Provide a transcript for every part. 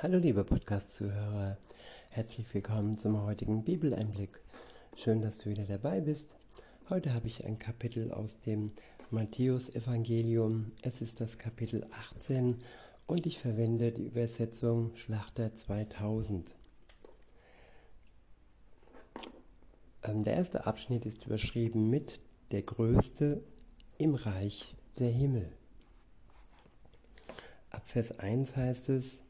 Hallo liebe Podcast-Zuhörer, herzlich willkommen zum heutigen Bibeleinblick. Schön, dass du wieder dabei bist. Heute habe ich ein Kapitel aus dem Matthäus-Evangelium. Es ist das Kapitel 18 und ich verwende die Übersetzung Schlachter 2000. Ähm, der erste Abschnitt ist überschrieben mit der Größte im Reich der Himmel. Ab Vers 1 heißt es,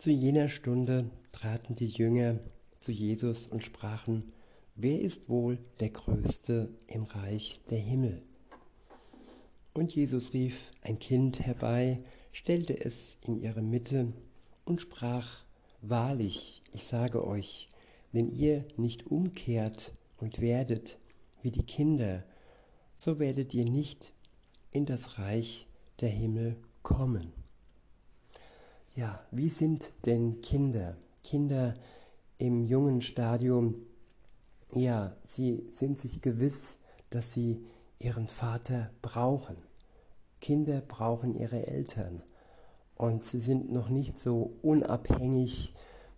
zu jener Stunde traten die Jünger zu Jesus und sprachen, wer ist wohl der Größte im Reich der Himmel? Und Jesus rief ein Kind herbei, stellte es in ihre Mitte und sprach, Wahrlich, ich sage euch, wenn ihr nicht umkehrt und werdet wie die Kinder, so werdet ihr nicht in das Reich der Himmel kommen. Ja, wie sind denn Kinder? Kinder im jungen Stadium, ja, sie sind sich gewiss, dass sie ihren Vater brauchen. Kinder brauchen ihre Eltern und sie sind noch nicht so unabhängig,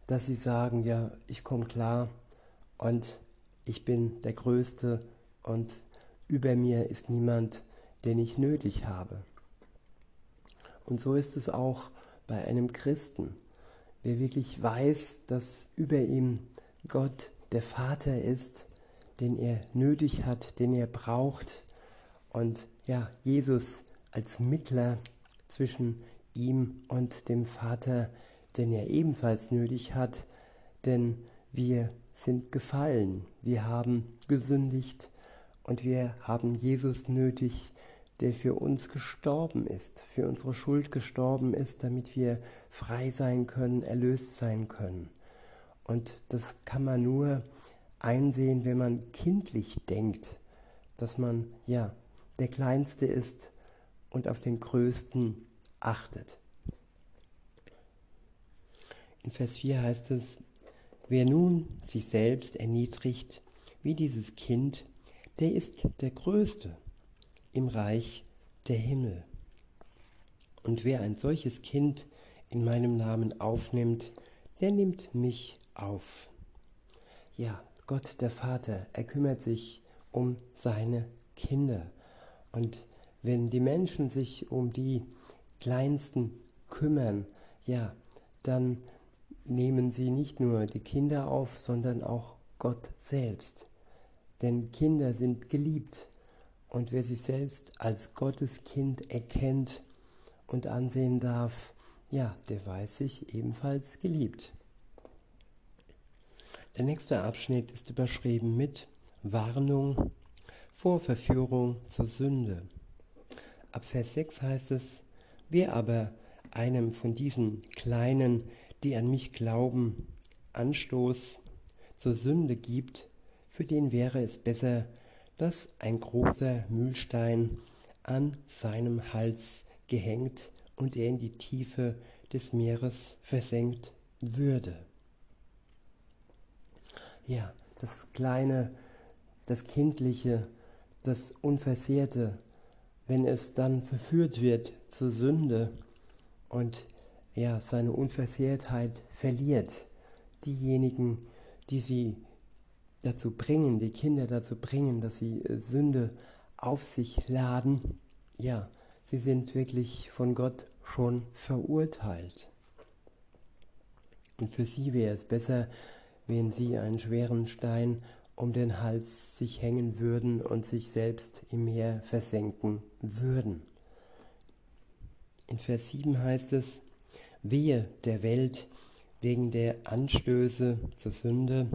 dass sie sagen, ja, ich komme klar und ich bin der Größte und über mir ist niemand, den ich nötig habe. Und so ist es auch bei einem Christen, wer wirklich weiß, dass über ihm Gott der Vater ist, den er nötig hat, den er braucht und ja, Jesus als Mittler zwischen ihm und dem Vater, den er ebenfalls nötig hat, denn wir sind gefallen, wir haben gesündigt und wir haben Jesus nötig, der für uns gestorben ist, für unsere Schuld gestorben ist, damit wir frei sein können, erlöst sein können. Und das kann man nur einsehen, wenn man kindlich denkt, dass man ja der Kleinste ist und auf den Größten achtet. In Vers 4 heißt es, wer nun sich selbst erniedrigt wie dieses Kind, der ist der Größte im Reich der Himmel. Und wer ein solches Kind in meinem Namen aufnimmt, der nimmt mich auf. Ja, Gott der Vater, er kümmert sich um seine Kinder. Und wenn die Menschen sich um die Kleinsten kümmern, ja, dann nehmen sie nicht nur die Kinder auf, sondern auch Gott selbst. Denn Kinder sind geliebt und wer sich selbst als Gottes Kind erkennt und ansehen darf, ja, der weiß sich ebenfalls geliebt. Der nächste Abschnitt ist überschrieben mit Warnung vor Verführung zur Sünde. Ab Vers 6 heißt es, wer aber einem von diesen Kleinen, die an mich glauben, Anstoß zur Sünde gibt, für den wäre es besser, dass ein großer Mühlstein an seinem Hals gehängt und er in die Tiefe des Meeres versenkt würde. Ja, das kleine, das kindliche, das Unversehrte, wenn es dann verführt wird zur Sünde und er seine Unversehrtheit verliert, diejenigen, die sie dazu bringen, die Kinder dazu bringen, dass sie äh, Sünde auf sich laden, ja, sie sind wirklich von Gott schon verurteilt. Und für sie wäre es besser, wenn sie einen schweren Stein um den Hals sich hängen würden und sich selbst im Meer versenken würden. In Vers 7 heißt es, wehe der Welt wegen der Anstöße zur Sünde,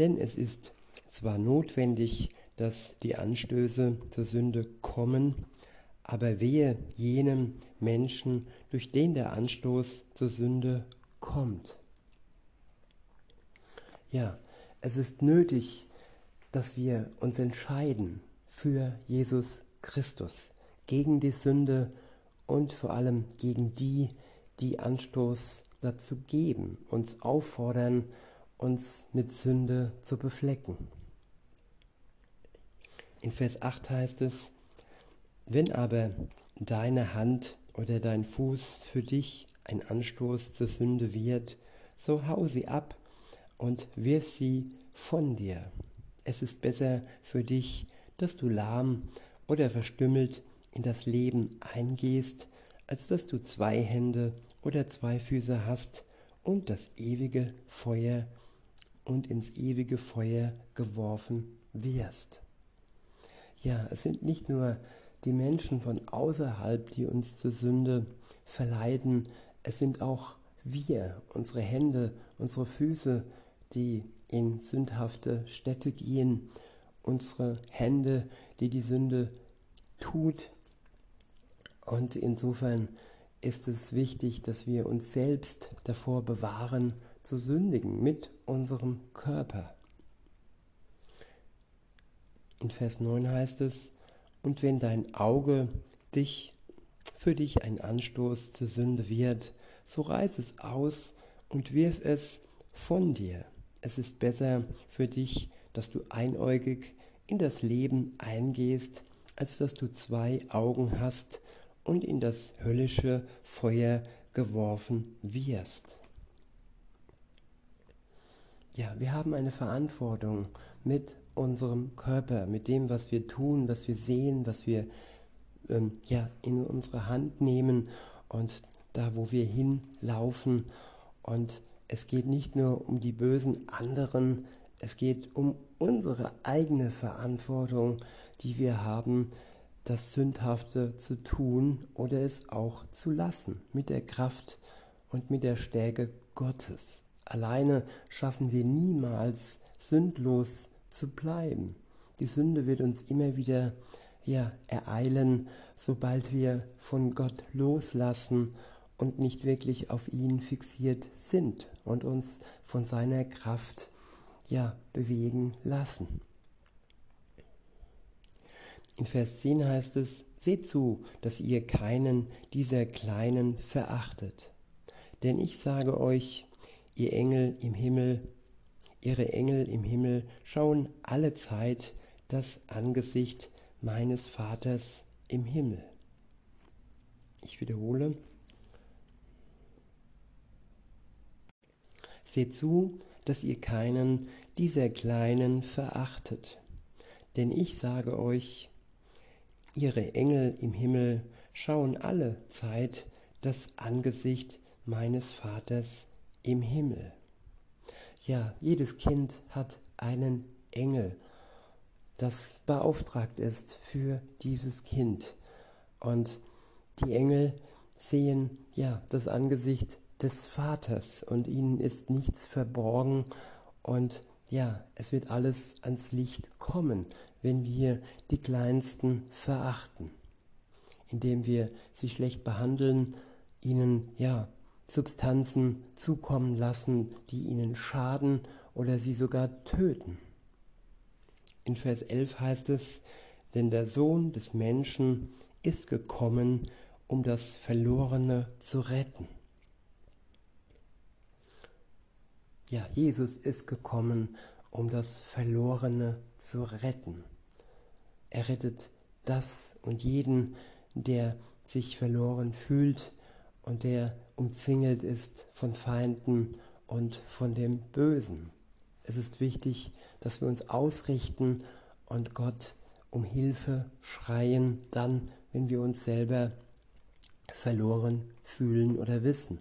denn es ist zwar notwendig, dass die Anstöße zur Sünde kommen, aber wehe jenem Menschen, durch den der Anstoß zur Sünde kommt. Ja, es ist nötig, dass wir uns entscheiden für Jesus Christus, gegen die Sünde und vor allem gegen die, die Anstoß dazu geben, uns auffordern, uns mit Sünde zu beflecken. In Vers 8 heißt es, wenn aber deine Hand oder dein Fuß für dich ein Anstoß zur Sünde wird, so hau sie ab und wirf sie von dir. Es ist besser für dich, dass du lahm oder verstümmelt in das Leben eingehst, als dass du zwei Hände oder zwei Füße hast und das ewige Feuer und ins ewige Feuer geworfen wirst. Ja, es sind nicht nur die Menschen von außerhalb, die uns zur Sünde verleiten, es sind auch wir, unsere Hände, unsere Füße, die in sündhafte Städte gehen, unsere Hände, die die Sünde tut. Und insofern ist es wichtig, dass wir uns selbst davor bewahren, zu sündigen mit unserem Körper. In Vers 9 heißt es, und wenn dein Auge dich für dich ein Anstoß zur Sünde wird, so reiß es aus und wirf es von dir. Es ist besser für dich, dass du einäugig in das Leben eingehst, als dass du zwei Augen hast und in das höllische Feuer geworfen wirst. Ja, wir haben eine Verantwortung mit unserem Körper, mit dem, was wir tun, was wir sehen, was wir ähm, ja, in unsere Hand nehmen und da, wo wir hinlaufen. Und es geht nicht nur um die bösen anderen, es geht um unsere eigene Verantwortung, die wir haben, das Sündhafte zu tun oder es auch zu lassen, mit der Kraft und mit der Stärke Gottes. Alleine schaffen wir niemals sündlos zu bleiben. Die Sünde wird uns immer wieder ja, ereilen, sobald wir von Gott loslassen und nicht wirklich auf ihn fixiert sind und uns von seiner Kraft ja, bewegen lassen. In Vers 10 heißt es, Seht zu, dass ihr keinen dieser Kleinen verachtet. Denn ich sage euch, ihr Engel im Himmel, ihre Engel im Himmel schauen alle Zeit das Angesicht meines Vaters im Himmel. Ich wiederhole. Seht zu, dass ihr keinen dieser Kleinen verachtet. Denn ich sage euch, Ihre Engel im Himmel schauen alle Zeit das Angesicht meines Vaters im Himmel. Ja, jedes Kind hat einen Engel, das beauftragt ist für dieses Kind. Und die Engel sehen ja das Angesicht des Vaters und ihnen ist nichts verborgen und ja, es wird alles ans Licht kommen, wenn wir die Kleinsten verachten, indem wir sie schlecht behandeln, ihnen ja Substanzen zukommen lassen, die ihnen schaden oder sie sogar töten. In Vers 11 heißt es, denn der Sohn des Menschen ist gekommen, um das Verlorene zu retten. Ja, Jesus ist gekommen, um das Verlorene zu retten. Er rettet das und jeden, der sich verloren fühlt und der umzingelt ist von Feinden und von dem Bösen. Es ist wichtig, dass wir uns ausrichten und Gott um Hilfe schreien, dann, wenn wir uns selber verloren fühlen oder wissen.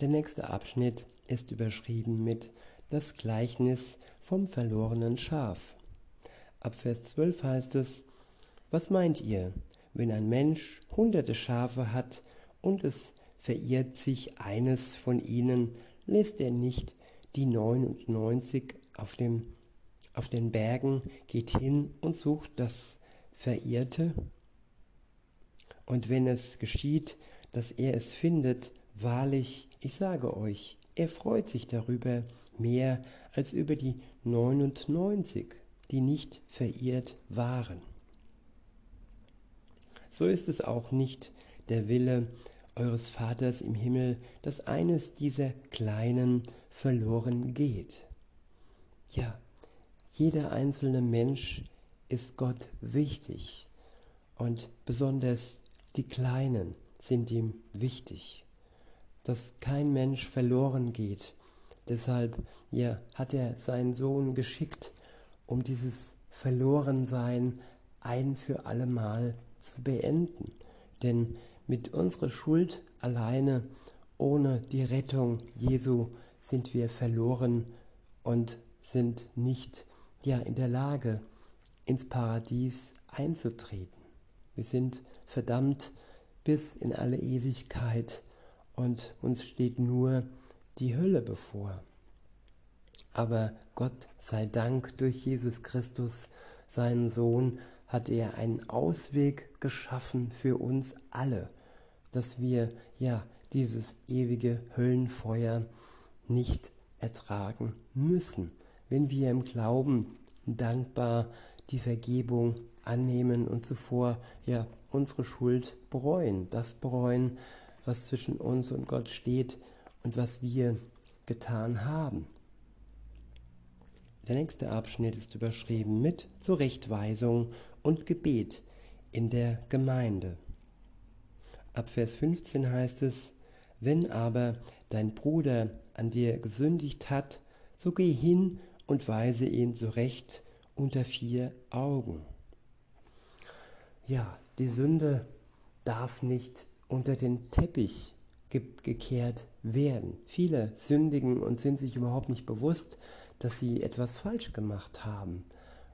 Der nächste Abschnitt ist überschrieben mit das Gleichnis vom verlorenen Schaf. Ab Vers 12 heißt es, was meint ihr, wenn ein Mensch hunderte Schafe hat und es verirrt sich eines von ihnen, lässt er nicht die 99 auf, dem, auf den Bergen, geht hin und sucht das Verirrte? Und wenn es geschieht, dass er es findet, wahrlich, ich sage euch, er freut sich darüber mehr als über die 99 die nicht verirrt waren. So ist es auch nicht der Wille eures Vaters im Himmel, dass eines dieser Kleinen verloren geht. Ja, jeder einzelne Mensch ist Gott wichtig und besonders die Kleinen sind ihm wichtig. dass kein Mensch verloren geht. Deshalb ja, hat er seinen Sohn geschickt, um dieses Verlorensein ein für allemal zu beenden. Denn mit unserer Schuld alleine, ohne die Rettung Jesu, sind wir verloren und sind nicht ja, in der Lage, ins Paradies einzutreten. Wir sind verdammt bis in alle Ewigkeit und uns steht nur die Hölle bevor. Aber Gott sei Dank durch Jesus Christus, seinen Sohn, hat er einen Ausweg geschaffen für uns alle, dass wir ja dieses ewige Höllenfeuer nicht ertragen müssen, wenn wir im Glauben dankbar die Vergebung annehmen und zuvor ja unsere Schuld bereuen, das bereuen, was zwischen uns und Gott steht und was wir getan haben. Der nächste Abschnitt ist überschrieben mit Zurechtweisung und Gebet in der Gemeinde. Ab Vers 15 heißt es, wenn aber dein Bruder an dir gesündigt hat, so geh hin und weise ihn zurecht unter vier Augen. Ja, die Sünde darf nicht unter den Teppich gekehrt werden. Viele sündigen und sind sich überhaupt nicht bewusst, dass sie etwas falsch gemacht haben.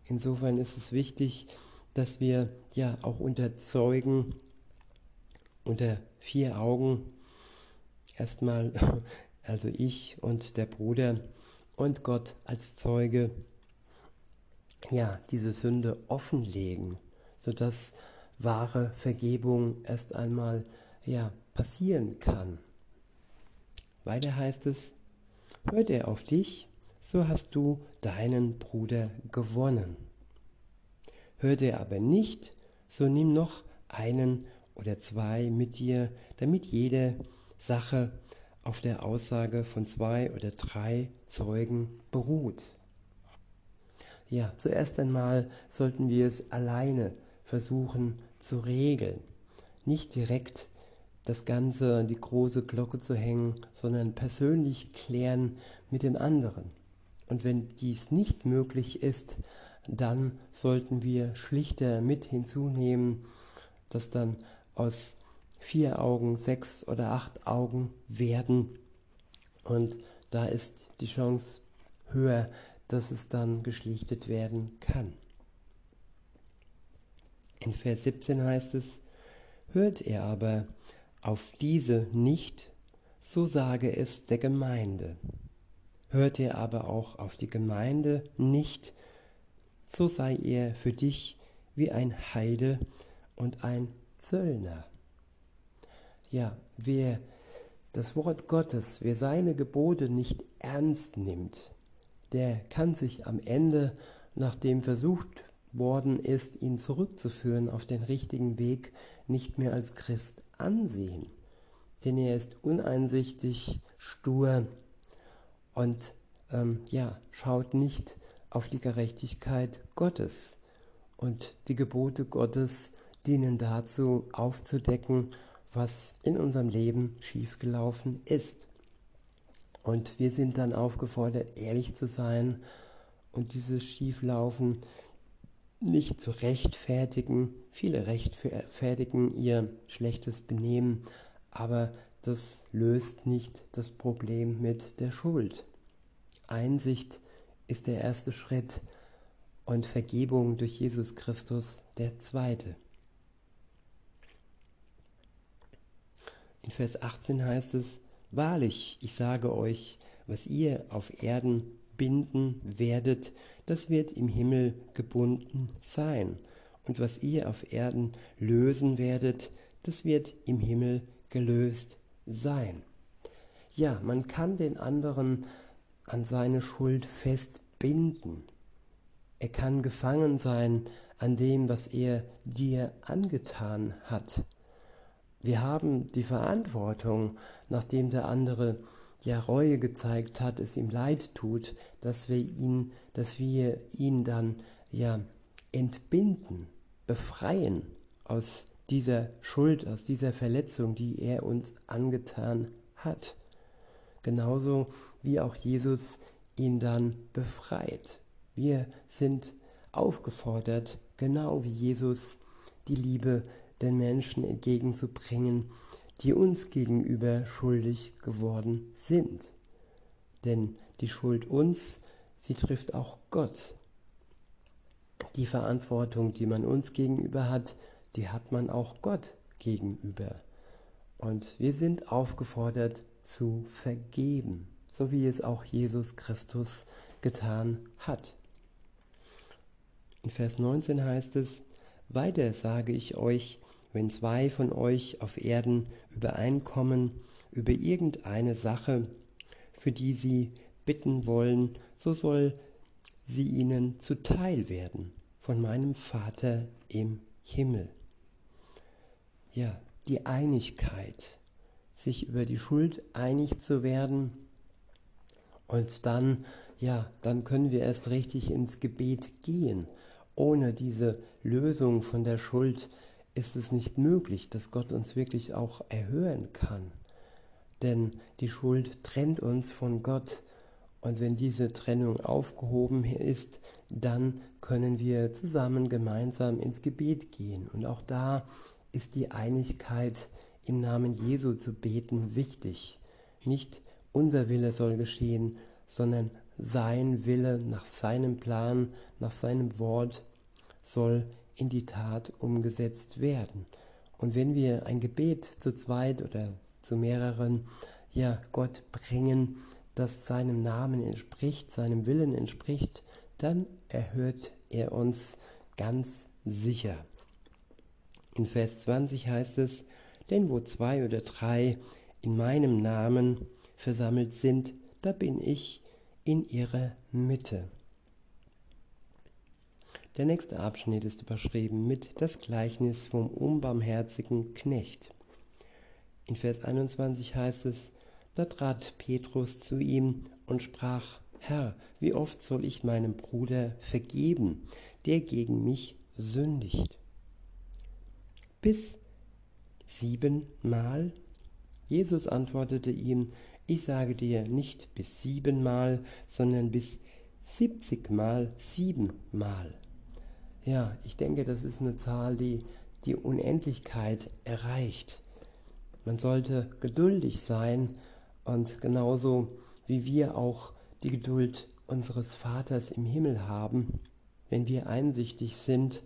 Insofern ist es wichtig, dass wir ja auch unter Zeugen, unter vier Augen, erstmal, also ich und der Bruder und Gott als Zeuge, ja, diese Sünde offenlegen, sodass wahre Vergebung erst einmal ja, passieren kann. Weiter heißt es, hört er auf dich, so hast du deinen Bruder gewonnen. Hört er aber nicht, so nimm noch einen oder zwei mit dir, damit jede Sache auf der Aussage von zwei oder drei Zeugen beruht. Ja, zuerst einmal sollten wir es alleine versuchen zu regeln. Nicht direkt das Ganze an die große Glocke zu hängen, sondern persönlich klären mit dem anderen. Und wenn dies nicht möglich ist, dann sollten wir schlichter mit hinzunehmen, dass dann aus vier Augen sechs oder acht Augen werden. Und da ist die Chance höher, dass es dann geschlichtet werden kann. In Vers 17 heißt es, hört er aber auf diese nicht, so sage es der Gemeinde. Hört er aber auch auf die Gemeinde nicht, so sei er für dich wie ein Heide und ein Zöllner. Ja, wer das Wort Gottes, wer seine Gebote nicht ernst nimmt, der kann sich am Ende, nachdem versucht worden ist, ihn zurückzuführen auf den richtigen Weg, nicht mehr als Christ ansehen. Denn er ist uneinsichtig, stur und ähm, ja, schaut nicht auf die Gerechtigkeit Gottes. Und die Gebote Gottes dienen dazu, aufzudecken, was in unserem Leben schiefgelaufen ist. Und wir sind dann aufgefordert, ehrlich zu sein und dieses Schieflaufen nicht zu rechtfertigen. Viele rechtfertigen ihr schlechtes Benehmen, aber das löst nicht das Problem mit der Schuld. Einsicht ist der erste Schritt und Vergebung durch Jesus Christus der zweite. In Vers 18 heißt es, Wahrlich, ich sage euch, was ihr auf Erden binden werdet, das wird im Himmel gebunden sein. Und was ihr auf Erden lösen werdet, das wird im Himmel gelöst sein. Ja, man kann den anderen an seine Schuld festbinden. Er kann gefangen sein an dem, was er dir angetan hat. Wir haben die Verantwortung, nachdem der andere ja Reue gezeigt hat, es ihm leid tut, dass wir ihn, dass wir ihn dann ja entbinden, befreien aus dieser Schuld, aus dieser Verletzung, die er uns angetan hat. Genauso wie auch Jesus ihn dann befreit. Wir sind aufgefordert, genau wie Jesus, die Liebe den Menschen entgegenzubringen, die uns gegenüber schuldig geworden sind. Denn die Schuld uns, sie trifft auch Gott. Die Verantwortung, die man uns gegenüber hat, die hat man auch Gott gegenüber. Und wir sind aufgefordert zu vergeben, so wie es auch Jesus Christus getan hat. In Vers 19 heißt es, weiter sage ich euch, wenn zwei von euch auf Erden übereinkommen über irgendeine Sache, für die sie bitten wollen, so soll sie ihnen zuteil werden von meinem Vater im Himmel. Ja, die Einigkeit, sich über die Schuld einig zu werden und dann, ja, dann können wir erst richtig ins Gebet gehen. Ohne diese Lösung von der Schuld ist es nicht möglich, dass Gott uns wirklich auch erhören kann. Denn die Schuld trennt uns von Gott und wenn diese Trennung aufgehoben ist, dann können wir zusammen gemeinsam ins Gebet gehen. Und auch da ist die Einigkeit im Namen Jesu zu beten wichtig. Nicht unser Wille soll geschehen, sondern sein Wille nach seinem Plan, nach seinem Wort soll in die Tat umgesetzt werden. Und wenn wir ein Gebet zu zweit oder zu mehreren, ja, Gott bringen, das seinem Namen entspricht, seinem Willen entspricht, dann erhört er uns ganz sicher. In Vers 20 heißt es, denn wo zwei oder drei in meinem Namen versammelt sind, da bin ich in ihrer Mitte. Der nächste Abschnitt ist überschrieben mit das Gleichnis vom unbarmherzigen Knecht. In Vers 21 heißt es, da trat Petrus zu ihm und sprach, Herr, wie oft soll ich meinem Bruder vergeben, der gegen mich sündigt? Bis siebenmal? Jesus antwortete ihm, ich sage dir nicht bis siebenmal, sondern bis siebzigmal siebenmal. Ja, ich denke, das ist eine Zahl, die die Unendlichkeit erreicht. Man sollte geduldig sein und genauso wie wir auch die Geduld unseres Vaters im Himmel haben, wenn wir einsichtig sind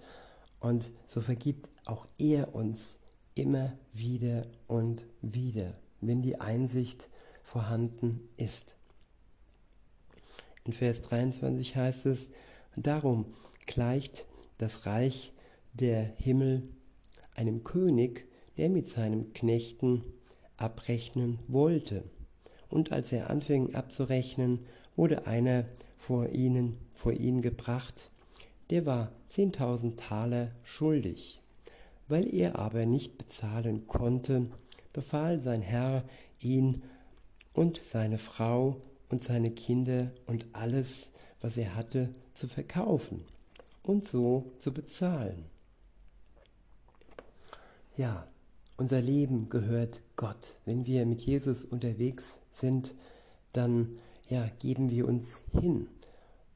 und so vergibt auch er uns immer wieder und wieder, wenn die Einsicht vorhanden ist. In Vers 23 heißt es, darum gleicht das Reich der Himmel einem König, der mit seinen Knechten abrechnen wollte. Und als er anfing abzurechnen, wurde einer vor ihnen, vor ihn gebracht, der war zehntausend Taler schuldig. Weil er aber nicht bezahlen konnte, befahl sein Herr ihn und seine Frau und seine Kinder und alles, was er hatte, zu verkaufen und so zu bezahlen. Ja, unser Leben gehört Gott. Wenn wir mit Jesus unterwegs sind, dann ja, geben wir uns hin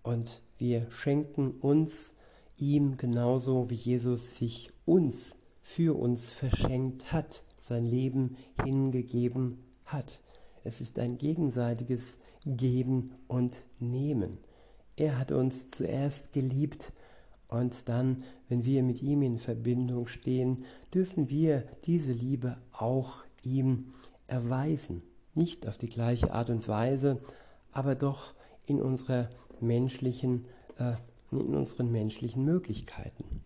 und wir schenken uns ihm genauso wie Jesus sich uns für uns verschenkt hat, sein Leben hingegeben hat. Es ist ein gegenseitiges Geben und Nehmen. Er hat uns zuerst geliebt und dann, wenn wir mit ihm in Verbindung stehen, dürfen wir diese Liebe auch ihm erweisen. Nicht auf die gleiche Art und Weise, aber doch in unserer menschlichen, äh, in unseren menschlichen Möglichkeiten.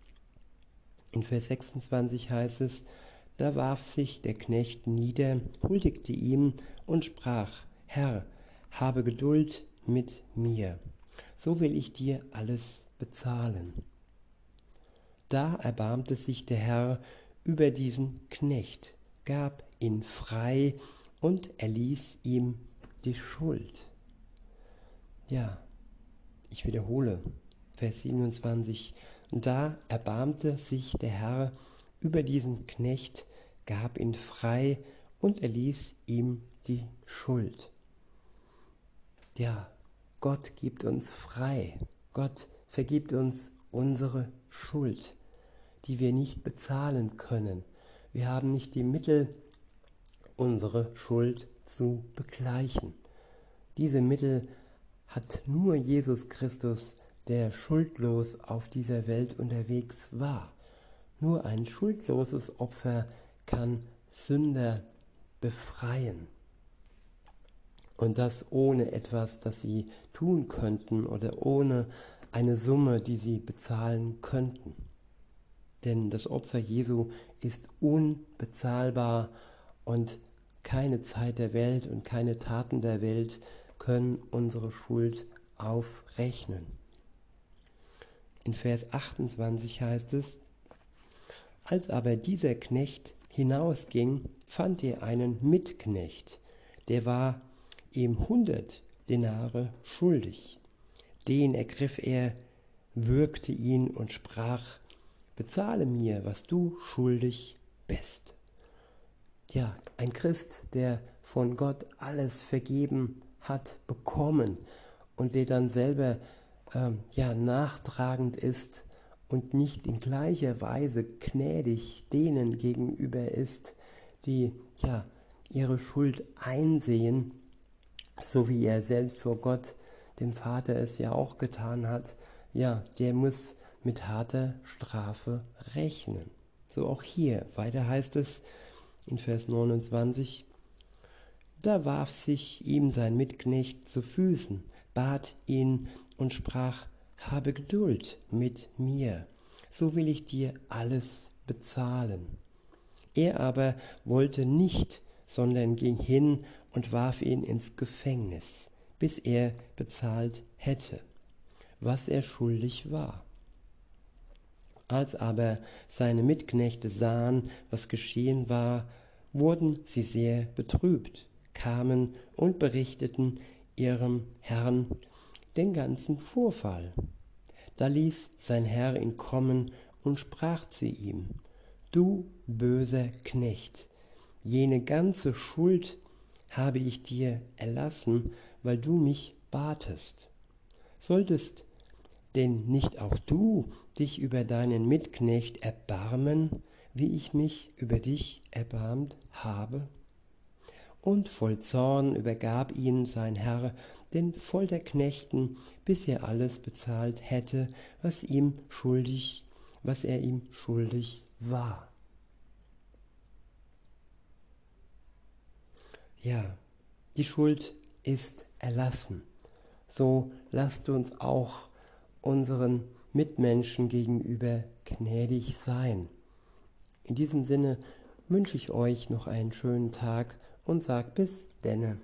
In Vers 26 heißt es, da warf sich der Knecht nieder, huldigte ihm und sprach, Herr, habe Geduld mit mir, so will ich dir alles bezahlen. Da erbarmte sich der Herr über diesen Knecht, gab ihn frei und erließ ihm die Schuld. Ja, ich wiederhole, Vers 27. Da erbarmte sich der Herr über diesen Knecht, gab ihn frei und erließ ihm die Schuld. Ja, Gott gibt uns frei. Gott vergibt uns unsere Schuld, die wir nicht bezahlen können. Wir haben nicht die Mittel, unsere Schuld zu begleichen. Diese Mittel hat nur Jesus Christus, der schuldlos auf dieser Welt unterwegs war. Nur ein schuldloses Opfer kann Sünder befreien. Und das ohne etwas, das sie tun könnten oder ohne eine Summe, die sie bezahlen könnten. Denn das Opfer Jesu ist unbezahlbar und keine Zeit der Welt und keine Taten der Welt können unsere Schuld aufrechnen. In Vers 28 heißt es, als aber dieser Knecht hinausging, fand er einen Mitknecht, der war ihm hundert Denare schuldig. Den ergriff er, würgte ihn und sprach, bezahle mir, was du schuldig bist. Ja, ein Christ, der von Gott alles vergeben hat bekommen und der dann selber ähm, ja nachtragend ist und nicht in gleicher Weise gnädig denen gegenüber ist, die ja ihre Schuld einsehen, so wie er selbst vor Gott, dem Vater, es ja auch getan hat, ja, der muss mit harter Strafe rechnen. So auch hier. Weiter heißt es in Vers 29, da warf sich ihm sein Mitknecht zu Füßen, bat ihn und sprach, habe Geduld mit mir, so will ich dir alles bezahlen. Er aber wollte nicht, sondern ging hin und warf ihn ins Gefängnis, bis er bezahlt hätte, was er schuldig war. Als aber seine Mitknechte sahen, was geschehen war, wurden sie sehr betrübt, kamen und berichteten ihrem Herrn den ganzen Vorfall. Da ließ sein Herr ihn kommen und sprach zu ihm, Du böser Knecht, jene ganze Schuld habe ich dir erlassen, weil du mich batest. Solltest denn nicht auch du dich über deinen Mitknecht erbarmen, wie ich mich über dich erbarmt habe? Und voll Zorn übergab ihn sein Herr den Folterknechten, bis er alles bezahlt hätte, was ihm schuldig, was er ihm schuldig war. Ja, die Schuld ist erlassen. So lasst uns auch unseren Mitmenschen gegenüber gnädig sein. In diesem Sinne wünsche ich euch noch einen schönen Tag und sag bis denne.